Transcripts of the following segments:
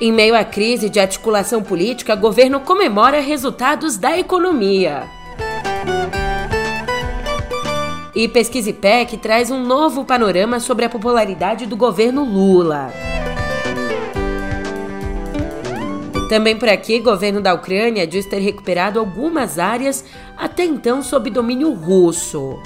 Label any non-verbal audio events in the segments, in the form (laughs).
Em meio à crise de articulação política, o governo comemora resultados da economia. E Pesquisa IPEC traz um novo panorama sobre a popularidade do governo Lula. Também por aqui, governo da Ucrânia diz ter recuperado algumas áreas até então sob domínio russo.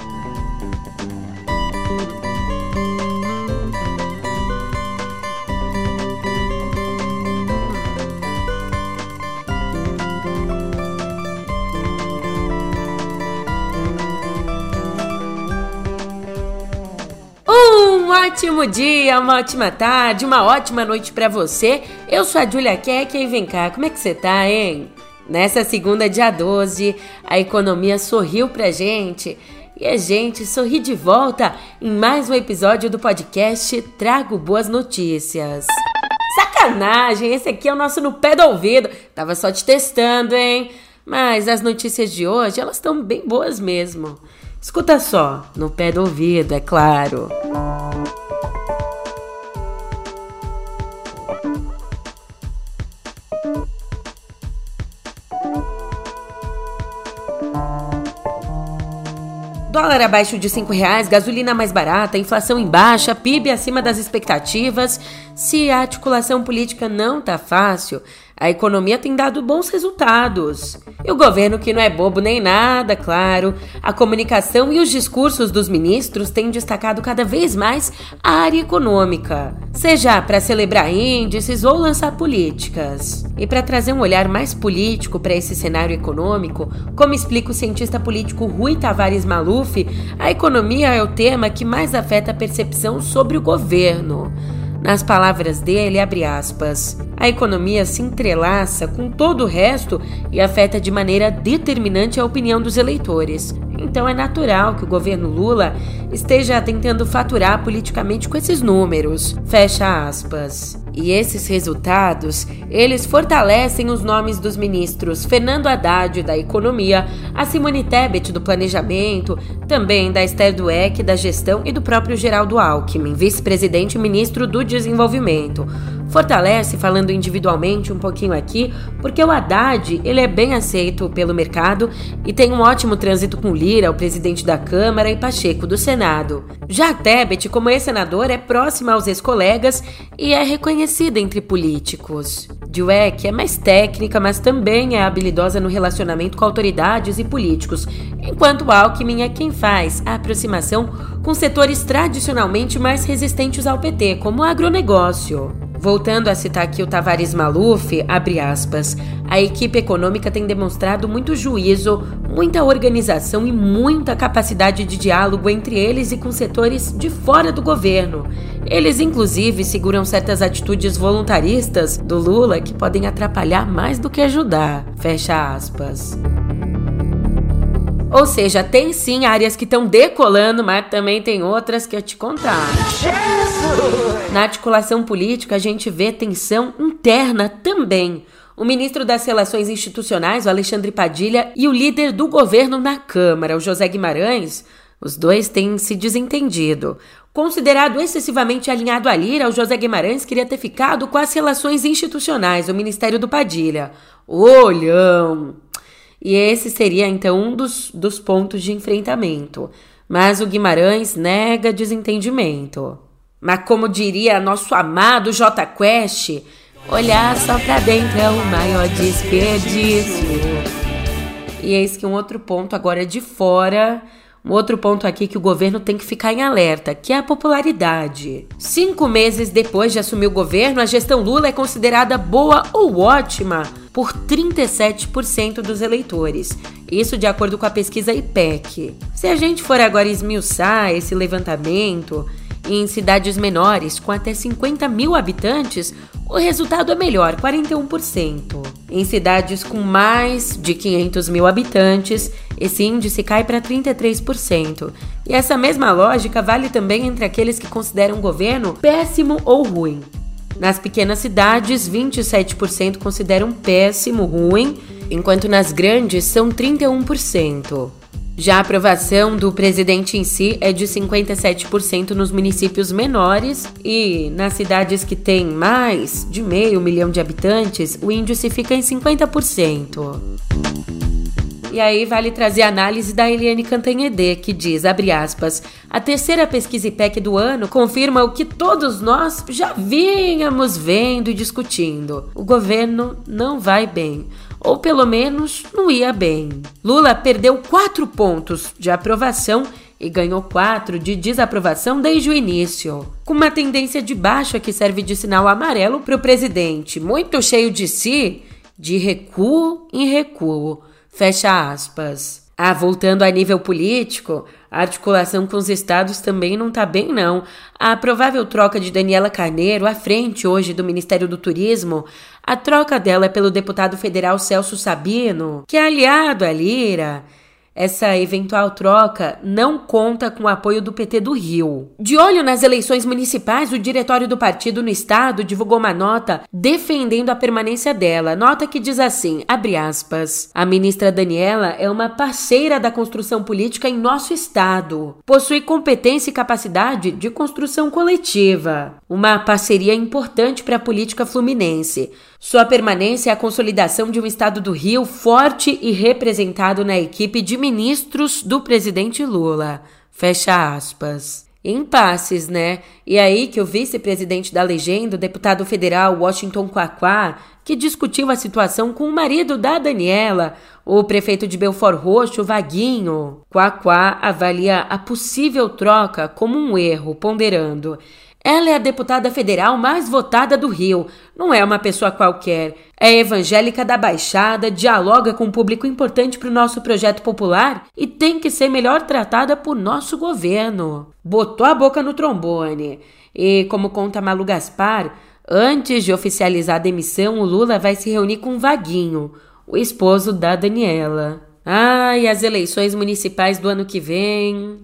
Ótimo dia, uma ótima tarde, uma ótima noite para você. Eu sou a Julia Keck e vem cá, como é que você tá, hein? Nessa segunda, dia 12, a economia sorriu pra gente. E a gente sorri de volta em mais um episódio do podcast Trago Boas Notícias. Sacanagem, esse aqui é o nosso no pé do ouvido. Tava só te testando, hein? Mas as notícias de hoje, elas estão bem boas mesmo. Escuta só, no pé do ouvido, é claro. Dólar abaixo de cinco reais, gasolina mais barata, inflação em baixa, PIB acima das expectativas. Se a articulação política não tá fácil, a economia tem dado bons resultados. E o governo, que não é bobo nem nada, claro, a comunicação e os discursos dos ministros têm destacado cada vez mais a área econômica, seja para celebrar índices ou lançar políticas. E para trazer um olhar mais político para esse cenário econômico, como explica o cientista político Rui Tavares Maluf, a economia é o tema que mais afeta a percepção sobre o governo. Nas palavras dele, abre aspas, a economia se entrelaça com todo o resto e afeta de maneira determinante a opinião dos eleitores. Então é natural que o governo Lula esteja tentando faturar politicamente com esses números. Fecha aspas. E esses resultados, eles fortalecem os nomes dos ministros Fernando Haddad da Economia, a Simone Tebet do Planejamento, também da Esther Dueck da Gestão e do próprio Geraldo Alckmin, vice-presidente e ministro do Desenvolvimento. Fortalece, falando individualmente um pouquinho aqui, porque o Haddad ele é bem aceito pelo mercado e tem um ótimo trânsito com Lira, o presidente da Câmara, e Pacheco do Senado. Já Tebet, como ex-senador, é próxima aos ex-colegas e é reconhecida entre políticos. Dweck é mais técnica, mas também é habilidosa no relacionamento com autoridades e políticos, enquanto Alckmin é quem faz a aproximação com setores tradicionalmente mais resistentes ao PT, como o agronegócio. Voltando a citar aqui o Tavares Maluf, abre aspas, a equipe econômica tem demonstrado muito juízo, muita organização e muita capacidade de diálogo entre eles e com setores de fora do governo. Eles, inclusive, seguram certas atitudes voluntaristas do Lula que podem atrapalhar mais do que ajudar. Fecha aspas. Ou seja, tem sim áreas que estão decolando, mas também tem outras que eu te contar. Jesus! Na articulação política, a gente vê tensão interna também. O ministro das Relações Institucionais, o Alexandre Padilha, e o líder do governo na Câmara, o José Guimarães, os dois têm se desentendido. Considerado excessivamente alinhado à Lira, o José Guimarães queria ter ficado com as relações institucionais, o Ministério do Padilha. Olhão! E esse seria então um dos, dos pontos de enfrentamento. Mas o Guimarães nega desentendimento. Mas como diria nosso amado J Quest, olhar só pra dentro é o maior desperdício. E eis que um outro ponto agora de fora um outro ponto aqui que o governo tem que ficar em alerta, que é a popularidade. Cinco meses depois de assumir o governo, a gestão Lula é considerada boa ou ótima por 37% dos eleitores. Isso de acordo com a pesquisa IPEC. Se a gente for agora esmiuçar esse levantamento, em cidades menores, com até 50 mil habitantes, o resultado é melhor, 41%. Em cidades com mais de 500 mil habitantes, esse índice cai para 33%. E essa mesma lógica vale também entre aqueles que consideram o governo péssimo ou ruim. Nas pequenas cidades, 27% consideram péssimo, ruim, enquanto nas grandes são 31%. Já a aprovação do presidente em si é de 57% nos municípios menores e nas cidades que têm mais de meio milhão de habitantes, o índice fica em 50%. E aí vale trazer a análise da Eliane Cantanhede, que diz, abre aspas, a terceira pesquisa IPEC do ano confirma o que todos nós já vínhamos vendo e discutindo. O governo não vai bem ou pelo menos não ia bem. Lula perdeu quatro pontos de aprovação e ganhou quatro de desaprovação desde o início, com uma tendência de baixa que serve de sinal amarelo para o presidente, muito cheio de si, de recuo em recuo. Fecha aspas. Ah, voltando a nível político, a articulação com os estados também não tá bem, não. A provável troca de Daniela Carneiro à frente hoje do Ministério do Turismo, a troca dela é pelo deputado federal Celso Sabino, que é aliado a Lira essa eventual troca não conta com o apoio do PT do Rio. De olho nas eleições municipais, o diretório do partido no estado divulgou uma nota defendendo a permanência dela. Nota que diz assim, aspas, a ministra Daniela é uma parceira da construção política em nosso estado. Possui competência e capacidade de construção coletiva. Uma parceria importante para a política fluminense. Sua permanência é a consolidação de um estado do Rio forte e representado na equipe de ministros do presidente Lula. Fecha aspas. Impasses, né? E aí que o vice-presidente da legenda, o deputado federal Washington Quaquá, que discutiu a situação com o marido da Daniela, o prefeito de Belfort Roxo, Vaguinho. Quaquá avalia a possível troca como um erro, ponderando ela é a deputada federal mais votada do Rio. Não é uma pessoa qualquer. É evangélica da Baixada, dialoga com um público importante para o nosso projeto popular e tem que ser melhor tratada por nosso governo. Botou a boca no trombone. E, como conta Malu Gaspar, antes de oficializar a demissão, o Lula vai se reunir com Vaguinho, o esposo da Daniela. Ai, as eleições municipais do ano que vem.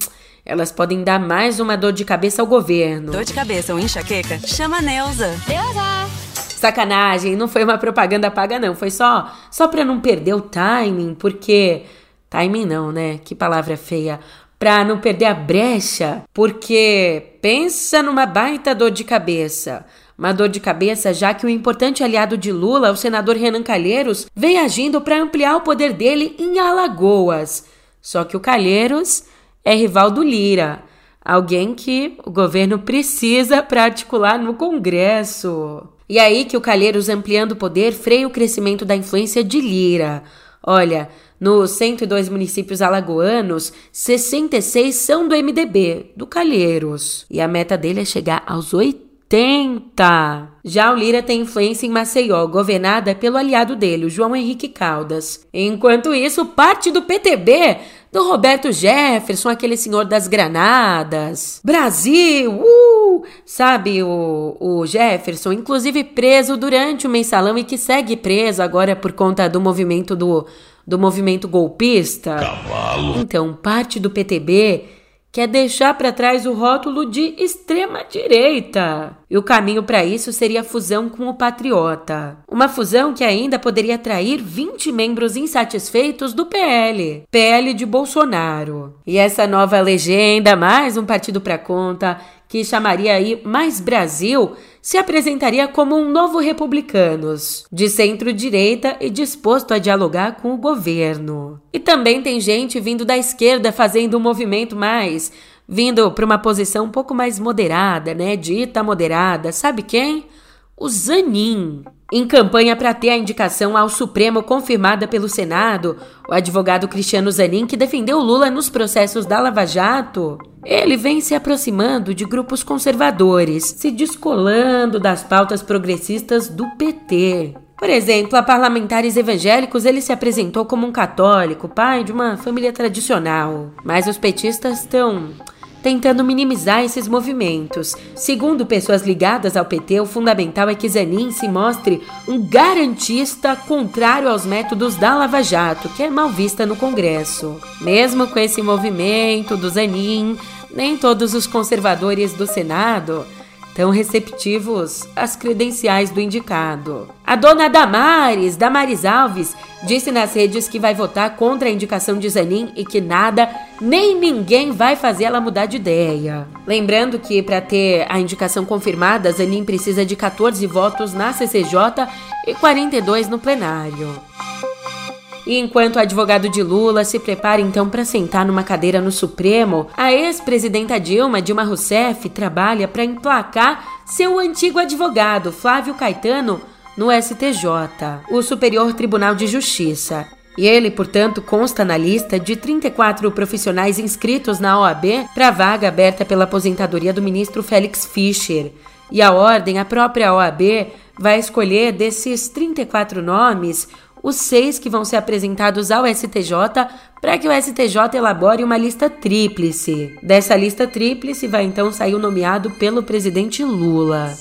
Elas podem dar mais uma dor de cabeça ao governo. Dor de cabeça ou enxaqueca? Chama a Neuza. Neuza! Sacanagem, não foi uma propaganda paga não, foi só só para não perder o timing, porque timing não, né? Que palavra feia. Pra não perder a brecha, porque pensa numa baita dor de cabeça. Uma dor de cabeça, já que o importante aliado de Lula, o senador Renan Calheiros, vem agindo para ampliar o poder dele em Alagoas. Só que o Calheiros é rival do Lira, alguém que o governo precisa para articular no Congresso. E aí que o Calheiros, ampliando o poder, freia o crescimento da influência de Lira. Olha, nos 102 municípios alagoanos, 66 são do MDB, do Calheiros. E a meta dele é chegar aos 80. Já o Lira tem influência em Maceió, governada pelo aliado dele, o João Henrique Caldas. Enquanto isso, parte do PTB do Roberto Jefferson, aquele senhor das granadas. Brasil! Uh! Sabe o, o Jefferson, inclusive preso durante o mensalão e que segue preso agora por conta do movimento do, do movimento golpista. Cavalo. Então, parte do PTB quer deixar para trás o rótulo de extrema direita. E o caminho para isso seria a fusão com o Patriota. Uma fusão que ainda poderia atrair 20 membros insatisfeitos do PL, PL de Bolsonaro. E essa nova legenda, mais um partido para conta, que chamaria aí Mais Brasil, se apresentaria como um novo Republicanos, de centro-direita e disposto a dialogar com o governo. E também tem gente vindo da esquerda fazendo um movimento mais vindo para uma posição um pouco mais moderada, né? Dita moderada. Sabe quem? O Zanin. Em campanha para ter a indicação ao Supremo confirmada pelo Senado, o advogado Cristiano Zanin, que defendeu Lula nos processos da Lava Jato, ele vem se aproximando de grupos conservadores, se descolando das pautas progressistas do PT. Por exemplo, a parlamentares evangélicos, ele se apresentou como um católico, pai de uma família tradicional. Mas os petistas estão tentando minimizar esses movimentos. Segundo pessoas ligadas ao PT, o fundamental é que Zanin se mostre um garantista contrário aos métodos da Lava Jato, que é mal vista no Congresso. Mesmo com esse movimento do Zanin, nem todos os conservadores do Senado tão receptivos às credenciais do indicado. A dona Damares, Damares Alves, disse nas redes que vai votar contra a indicação de Zanin e que nada nem ninguém vai fazer ela mudar de ideia. Lembrando que para ter a indicação confirmada, Zanin precisa de 14 votos na CCJ e 42 no plenário. E enquanto o advogado de Lula se prepara então para sentar numa cadeira no Supremo, a ex-presidenta Dilma, Dilma Rousseff, trabalha para emplacar seu antigo advogado, Flávio Caetano, no STJ, o Superior Tribunal de Justiça. E ele, portanto, consta na lista de 34 profissionais inscritos na OAB para a vaga aberta pela aposentadoria do ministro Félix Fischer. E a ordem, a própria OAB, vai escolher desses 34 nomes os seis que vão ser apresentados ao STJ para que o STJ elabore uma lista tríplice. Dessa lista tríplice vai então sair o nomeado pelo presidente Lula.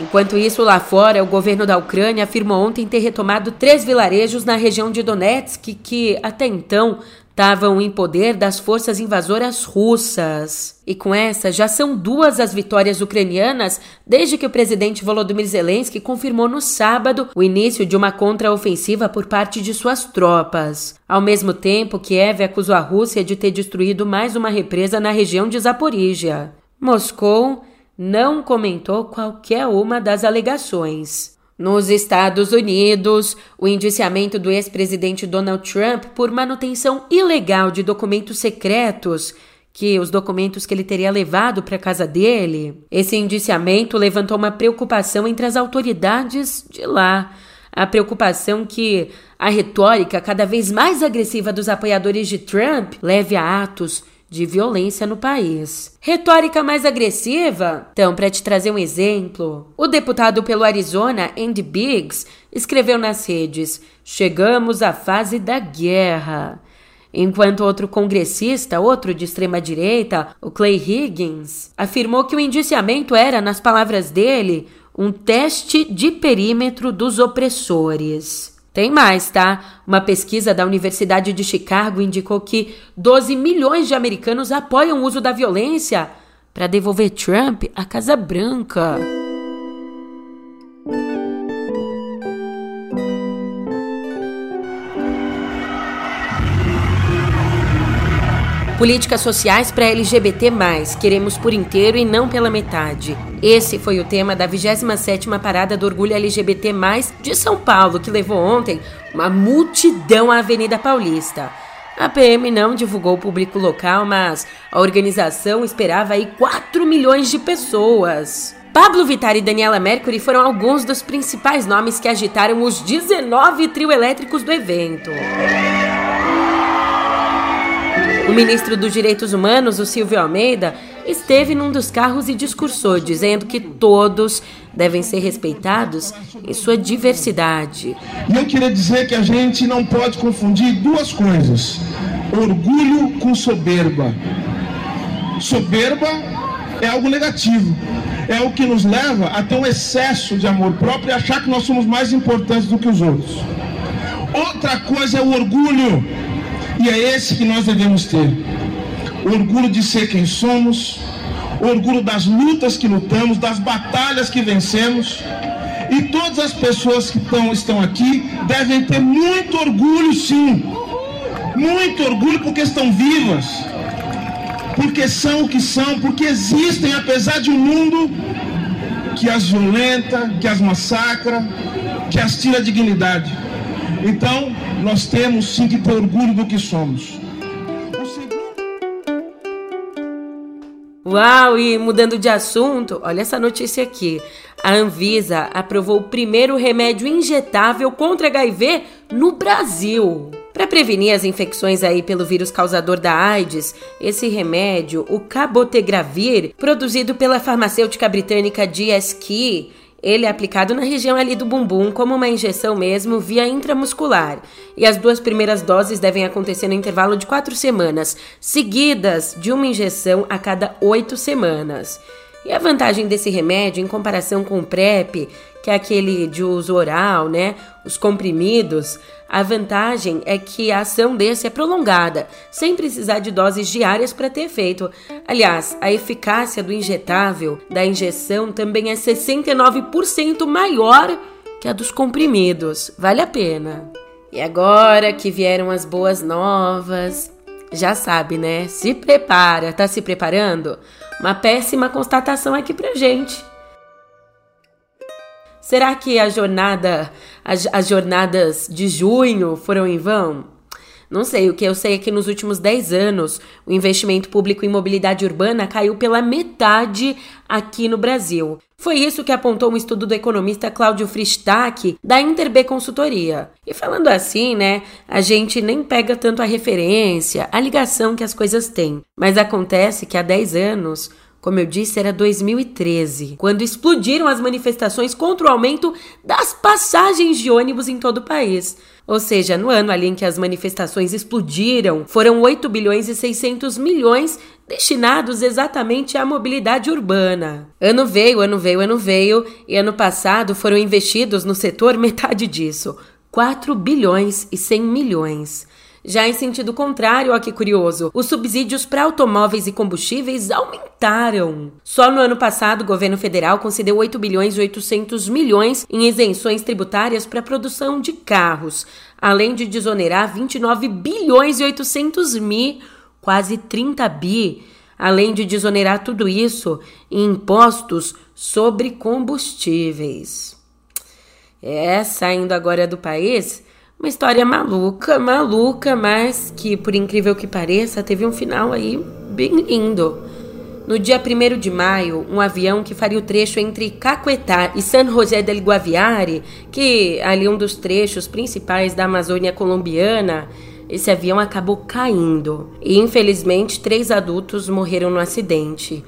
Enquanto isso, lá fora, o governo da Ucrânia afirmou ontem ter retomado três vilarejos na região de Donetsk que, até então, estavam em poder das forças invasoras russas. E com essa, já são duas as vitórias ucranianas desde que o presidente Volodymyr Zelensky confirmou no sábado o início de uma contraofensiva por parte de suas tropas. Ao mesmo tempo, Kiev acusou a Rússia de ter destruído mais uma represa na região de Zaporígia. Moscou não comentou qualquer uma das alegações. Nos Estados Unidos, o indiciamento do ex-presidente Donald Trump por manutenção ilegal de documentos secretos, que os documentos que ele teria levado para casa dele, esse indiciamento levantou uma preocupação entre as autoridades de lá. A preocupação que a retórica cada vez mais agressiva dos apoiadores de Trump leve a atos de violência no país. Retórica mais agressiva? Então, para te trazer um exemplo, o deputado pelo Arizona, Andy Biggs, escreveu nas redes: Chegamos à fase da guerra. Enquanto outro congressista, outro de extrema direita, o Clay Higgins, afirmou que o indiciamento era, nas palavras dele, um teste de perímetro dos opressores. Tem mais, tá? Uma pesquisa da Universidade de Chicago indicou que 12 milhões de americanos apoiam o uso da violência para devolver Trump à Casa Branca. Políticas sociais para LGBT+, queremos por inteiro e não pela metade. Esse foi o tema da 27ª Parada do Orgulho LGBT+, de São Paulo, que levou ontem uma multidão à Avenida Paulista. A PM não divulgou o público local, mas a organização esperava aí 4 milhões de pessoas. Pablo Vittar e Daniela Mercury foram alguns dos principais nomes que agitaram os 19 trio elétricos do evento. O ministro dos Direitos Humanos, o Silvio Almeida, esteve num dos carros e discursou, dizendo que todos devem ser respeitados em sua diversidade. E eu queria dizer que a gente não pode confundir duas coisas: orgulho com soberba. Soberba é algo negativo. É o que nos leva a ter um excesso de amor próprio e achar que nós somos mais importantes do que os outros. Outra coisa é o orgulho e é esse que nós devemos ter. orgulho de ser quem somos, orgulho das lutas que lutamos, das batalhas que vencemos. E todas as pessoas que estão, estão aqui devem ter muito orgulho, sim. Muito orgulho porque estão vivas. Porque são o que são, porque existem, apesar de um mundo que as violenta, que as massacra, que as tira a dignidade. Então, nós temos sim que ter orgulho do que somos. Uau, e mudando de assunto, olha essa notícia aqui. A Anvisa aprovou o primeiro remédio injetável contra HIV no Brasil. Para prevenir as infecções aí pelo vírus causador da AIDS, esse remédio, o cabotegravir, produzido pela farmacêutica britânica GSK, ele é aplicado na região ali do bumbum como uma injeção mesmo via intramuscular. E as duas primeiras doses devem acontecer no intervalo de quatro semanas, seguidas de uma injeção a cada oito semanas. E a vantagem desse remédio em comparação com o PrEP, que é aquele de uso oral, né? Os comprimidos, a vantagem é que a ação desse é prolongada, sem precisar de doses diárias para ter efeito. Aliás, a eficácia do injetável, da injeção, também é 69% maior que a dos comprimidos. Vale a pena. E agora que vieram as boas novas, já sabe, né? Se prepara, tá se preparando? Uma péssima constatação aqui pra gente. Será que a jornada, as, as jornadas de junho foram em vão? Não sei, o que eu sei é que nos últimos 10 anos o investimento público em mobilidade urbana caiu pela metade aqui no Brasil. Foi isso que apontou um estudo do economista Cláudio Fristac da Interb Consultoria. E falando assim, né, a gente nem pega tanto a referência, a ligação que as coisas têm. Mas acontece que há 10 anos como eu disse, era 2013, quando explodiram as manifestações contra o aumento das passagens de ônibus em todo o país. Ou seja, no ano ali em que as manifestações explodiram, foram 8 bilhões e 600 milhões destinados exatamente à mobilidade urbana. Ano veio, ano veio, ano veio, e ano passado foram investidos no setor metade disso, 4 bilhões e 100 milhões. Já em sentido contrário, ó que curioso, os subsídios para automóveis e combustíveis aumentaram. Só no ano passado, o governo federal concedeu 8 bilhões e 800 milhões em isenções tributárias para a produção de carros, além de desonerar 29 bilhões e 800 mil, quase 30 bi, além de desonerar tudo isso em impostos sobre combustíveis. É, saindo agora do país, uma história maluca, maluca, mas que, por incrível que pareça, teve um final aí bem lindo. No dia 1 de maio, um avião que faria o trecho entre Caquetá e San José del Guaviare, que é ali um dos trechos principais da Amazônia colombiana, esse avião acabou caindo. E infelizmente, três adultos morreram no acidente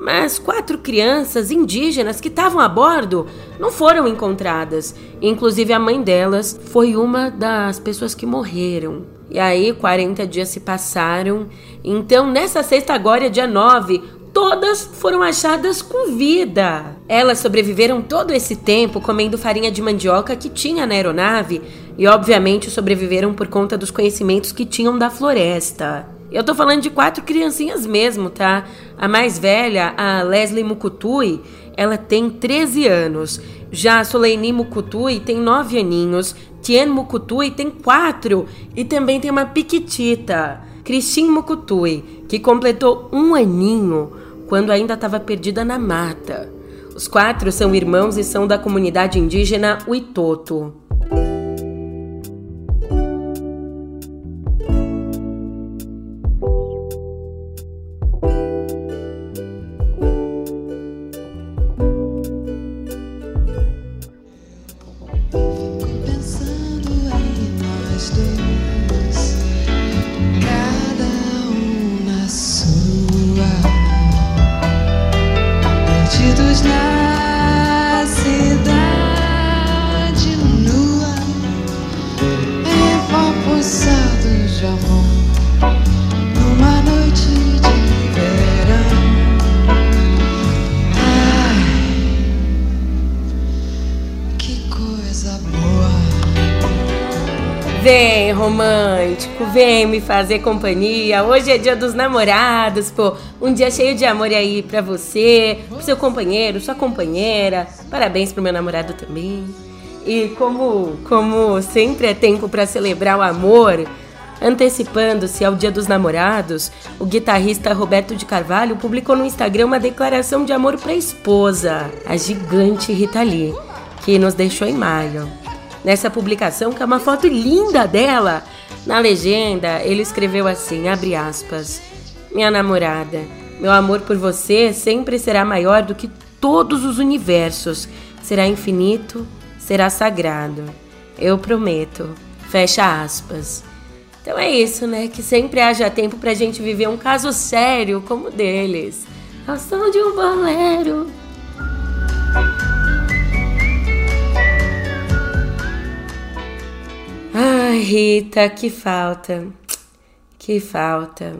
mas quatro crianças indígenas que estavam a bordo não foram encontradas. Inclusive, a mãe delas foi uma das pessoas que morreram. E aí, 40 dias se passaram. Então, nessa sexta, agora, dia 9, todas foram achadas com vida. Elas sobreviveram todo esse tempo comendo farinha de mandioca que tinha na aeronave e, obviamente, sobreviveram por conta dos conhecimentos que tinham da floresta. Eu tô falando de quatro criancinhas mesmo, tá? A mais velha, a Leslie Mukutui, ela tem 13 anos. Já a Soleini Mukutui tem 9 aninhos. Tien Mukutui tem 4. E também tem uma piquitita, Christine Mukutui, que completou um aninho quando ainda estava perdida na mata. Os quatro são irmãos e são da comunidade indígena Uitoto. Vem, romântico, vem me fazer companhia. Hoje é dia dos namorados, pô. Um dia cheio de amor aí pra você, pro seu companheiro, sua companheira. Parabéns pro meu namorado também. E como, como sempre é tempo para celebrar o amor, antecipando-se ao Dia dos Namorados, o guitarrista Roberto de Carvalho publicou no Instagram uma declaração de amor para a esposa, a gigante Rita Lee, que nos deixou em maio nessa publicação, que é uma foto linda dela. Na legenda, ele escreveu assim, abre aspas, Minha namorada, meu amor por você sempre será maior do que todos os universos. Será infinito, será sagrado. Eu prometo. Fecha aspas. Então é isso, né? Que sempre haja tempo pra gente viver um caso sério como o deles. Som de um bolero. Rita, que falta. Que falta.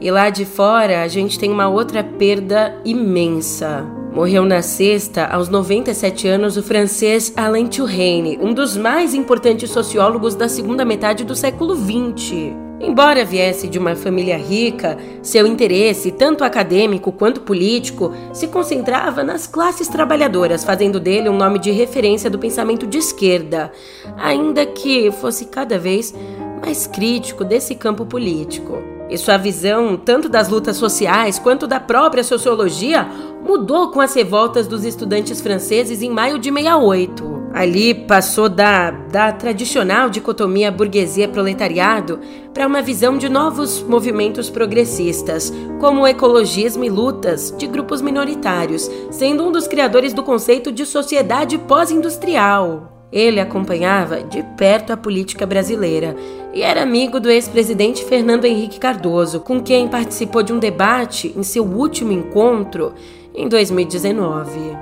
E lá de fora a gente tem uma outra perda imensa. Morreu na sexta, aos 97 anos, o francês Alain Touraine, um dos mais importantes sociólogos da segunda metade do século XX. Embora viesse de uma família rica, seu interesse, tanto acadêmico quanto político, se concentrava nas classes trabalhadoras, fazendo dele um nome de referência do pensamento de esquerda, ainda que fosse cada vez mais crítico desse campo político. E sua visão, tanto das lutas sociais quanto da própria sociologia, mudou com as revoltas dos estudantes franceses em maio de 68. Ali passou da, da tradicional dicotomia burguesia-proletariado para uma visão de novos movimentos progressistas, como o ecologismo e lutas de grupos minoritários, sendo um dos criadores do conceito de sociedade pós-industrial. Ele acompanhava de perto a política brasileira e era amigo do ex-presidente Fernando Henrique Cardoso, com quem participou de um debate em seu último encontro em 2019.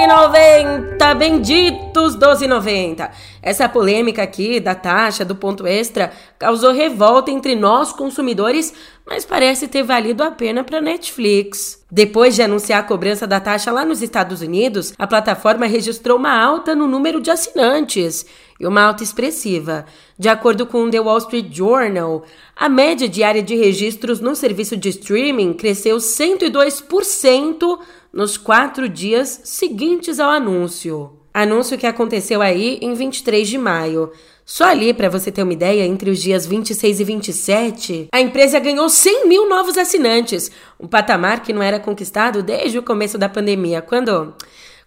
12,90! Benditos 12,90! Essa polêmica aqui da taxa do ponto extra causou revolta entre nós consumidores, mas parece ter valido a pena para Netflix. Depois de anunciar a cobrança da taxa lá nos Estados Unidos, a plataforma registrou uma alta no número de assinantes e uma alta expressiva. De acordo com o The Wall Street Journal, a média diária de registros no serviço de streaming cresceu 102% nos quatro dias seguintes ao anúncio. Anúncio que aconteceu aí em 23 de maio. Só ali, para você ter uma ideia, entre os dias 26 e 27, a empresa ganhou 100 mil novos assinantes, um patamar que não era conquistado desde o começo da pandemia, quando,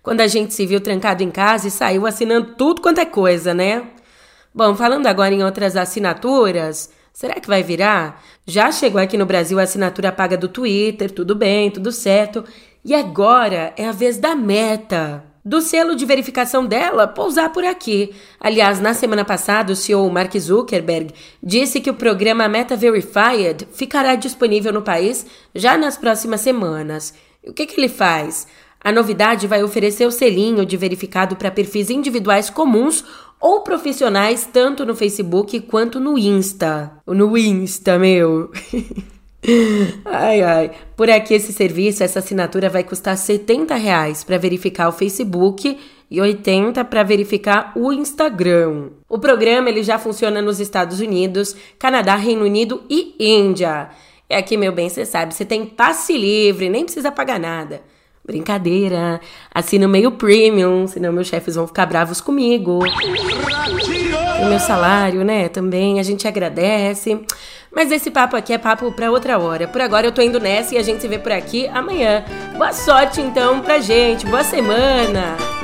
quando a gente se viu trancado em casa e saiu assinando tudo quanto é coisa, né? Bom, falando agora em outras assinaturas, será que vai virar? Já chegou aqui no Brasil a assinatura paga do Twitter, tudo bem, tudo certo. E agora é a vez da meta. Do selo de verificação dela pousar por aqui. Aliás, na semana passada, o CEO Mark Zuckerberg disse que o programa Meta Verified ficará disponível no país já nas próximas semanas. E o que, que ele faz? A novidade vai oferecer o selinho de verificado para perfis individuais comuns ou profissionais, tanto no Facebook quanto no Insta. No Insta, meu. (laughs) Ai, ai. Por aqui, esse serviço, essa assinatura vai custar 70 reais para verificar o Facebook e 80 para verificar o Instagram. O programa ele já funciona nos Estados Unidos, Canadá, Reino Unido e Índia. É aqui, meu bem, você sabe, você tem passe livre, nem precisa pagar nada. Brincadeira. Assina meio premium, senão meus chefes vão ficar bravos comigo. O meu salário, né? Também a gente agradece. Mas esse papo aqui é papo para outra hora. Por agora eu tô indo nessa e a gente se vê por aqui amanhã. Boa sorte então pra gente. Boa semana.